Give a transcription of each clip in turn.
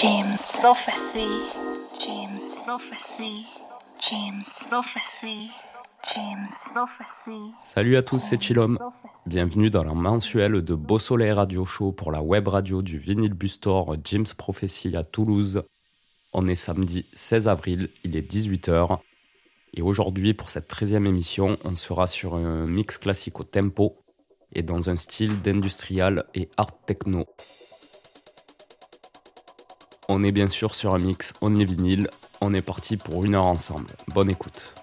James Prophecy. James Prophecy. James Prophecy. James Prophecy. Salut à tous, c'est Chilom. Bienvenue dans la mensuelle de Beau Soleil Radio Show pour la web radio du Vinyl Bustor James Prophecy à Toulouse. On est samedi 16 avril, il est 18h. Et aujourd'hui, pour cette 13e émission, on sera sur un mix classique au tempo et dans un style d'industrial et art techno. On est bien sûr sur un mix only vinyle. On est parti pour une heure ensemble. Bonne écoute.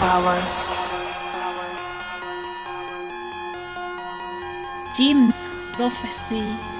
Prophecy. Jim's Prophecy.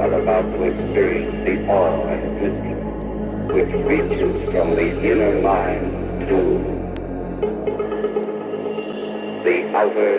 are about to experience the awe and which reaches from the inner mind to the outer.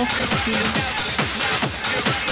never foresee.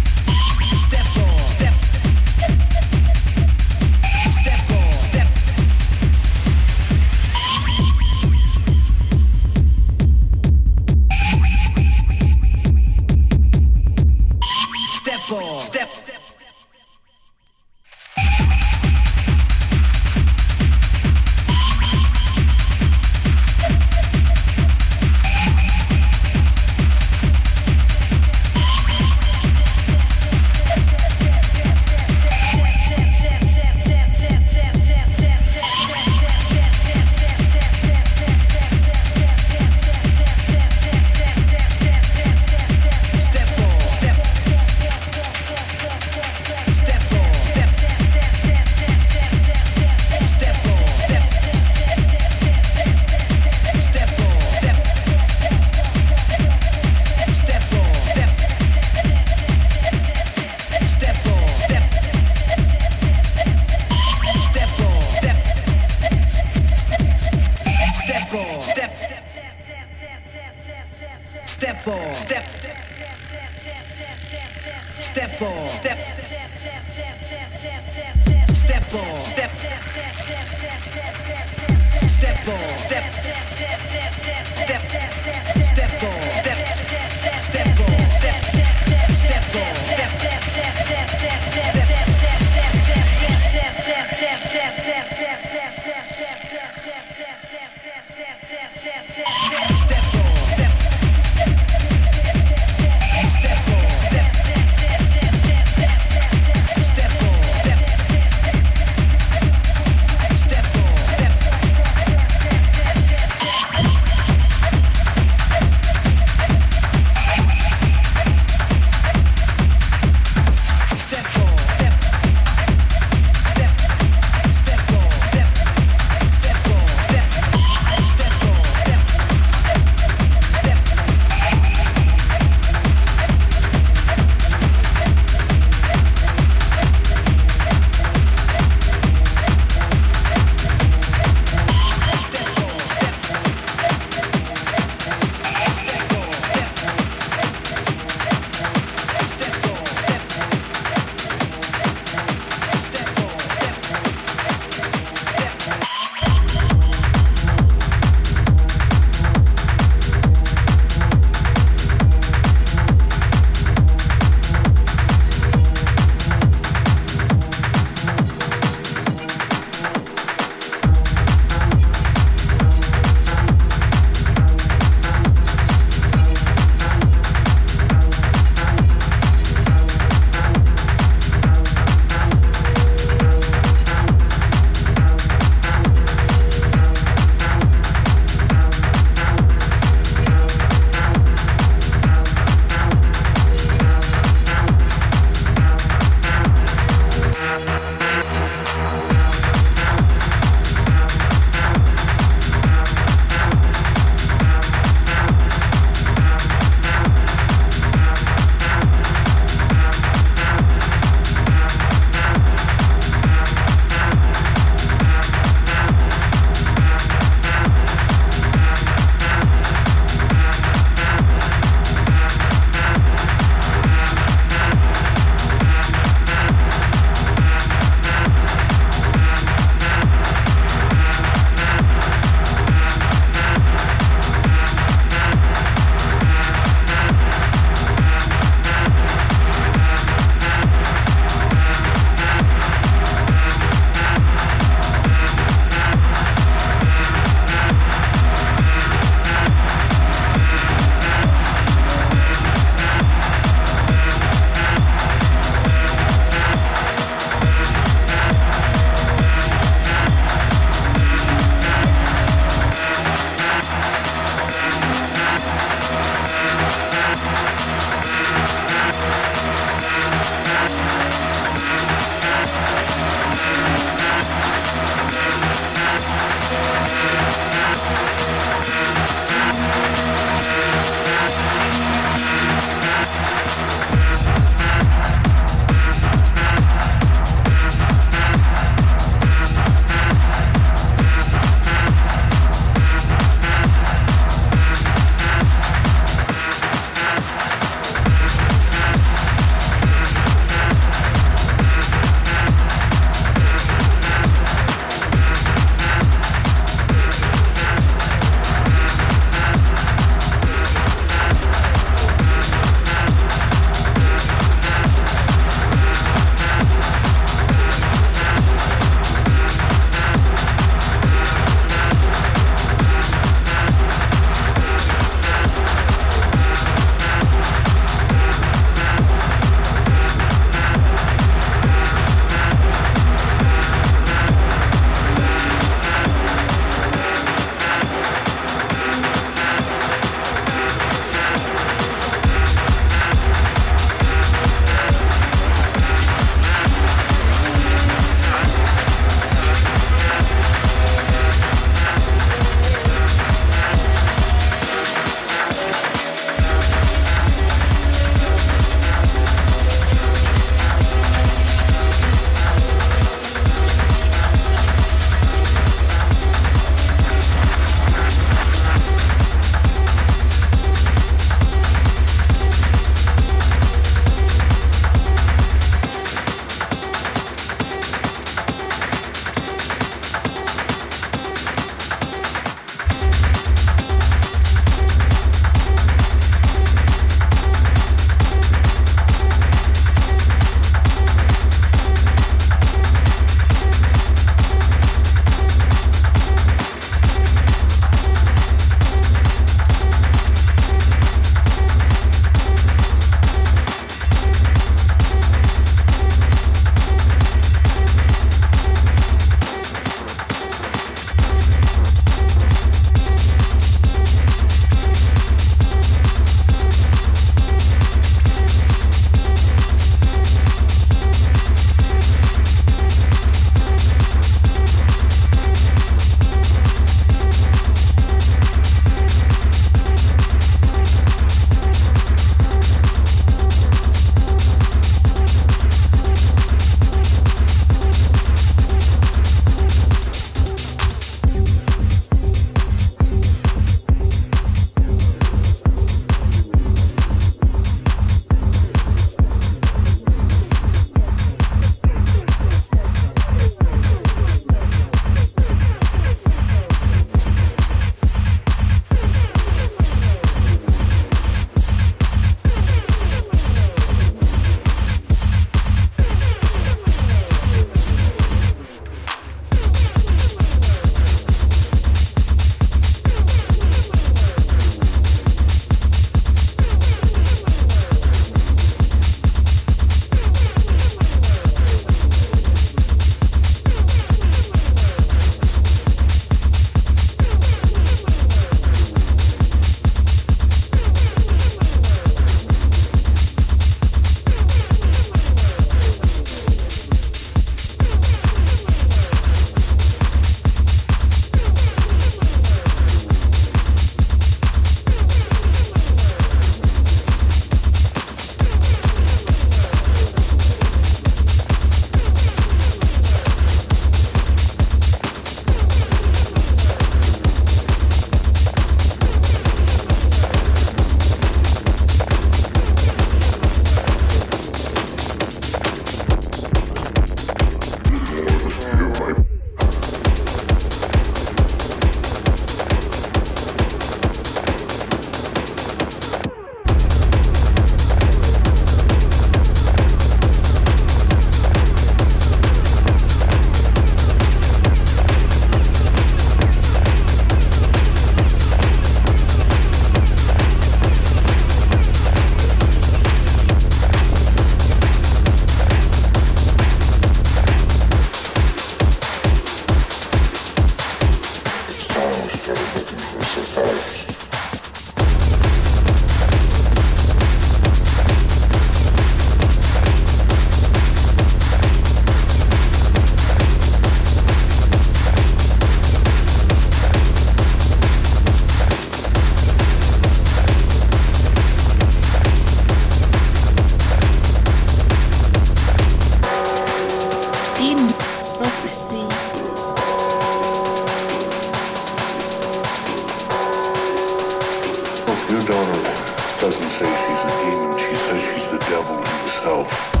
yourself.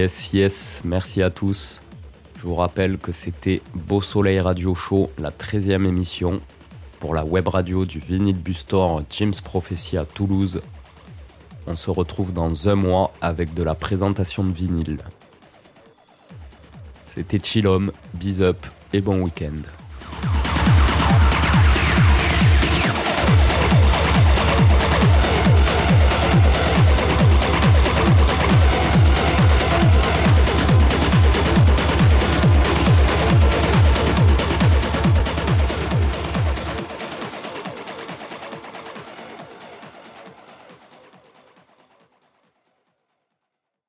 Yes, yes, merci à tous. Je vous rappelle que c'était Beau Soleil Radio Show, la 13e émission, pour la web radio du Vinyl Bustor James Prophecy à Toulouse. On se retrouve dans un mois avec de la présentation de vinyle. C'était Chillom, bis up et bon week-end.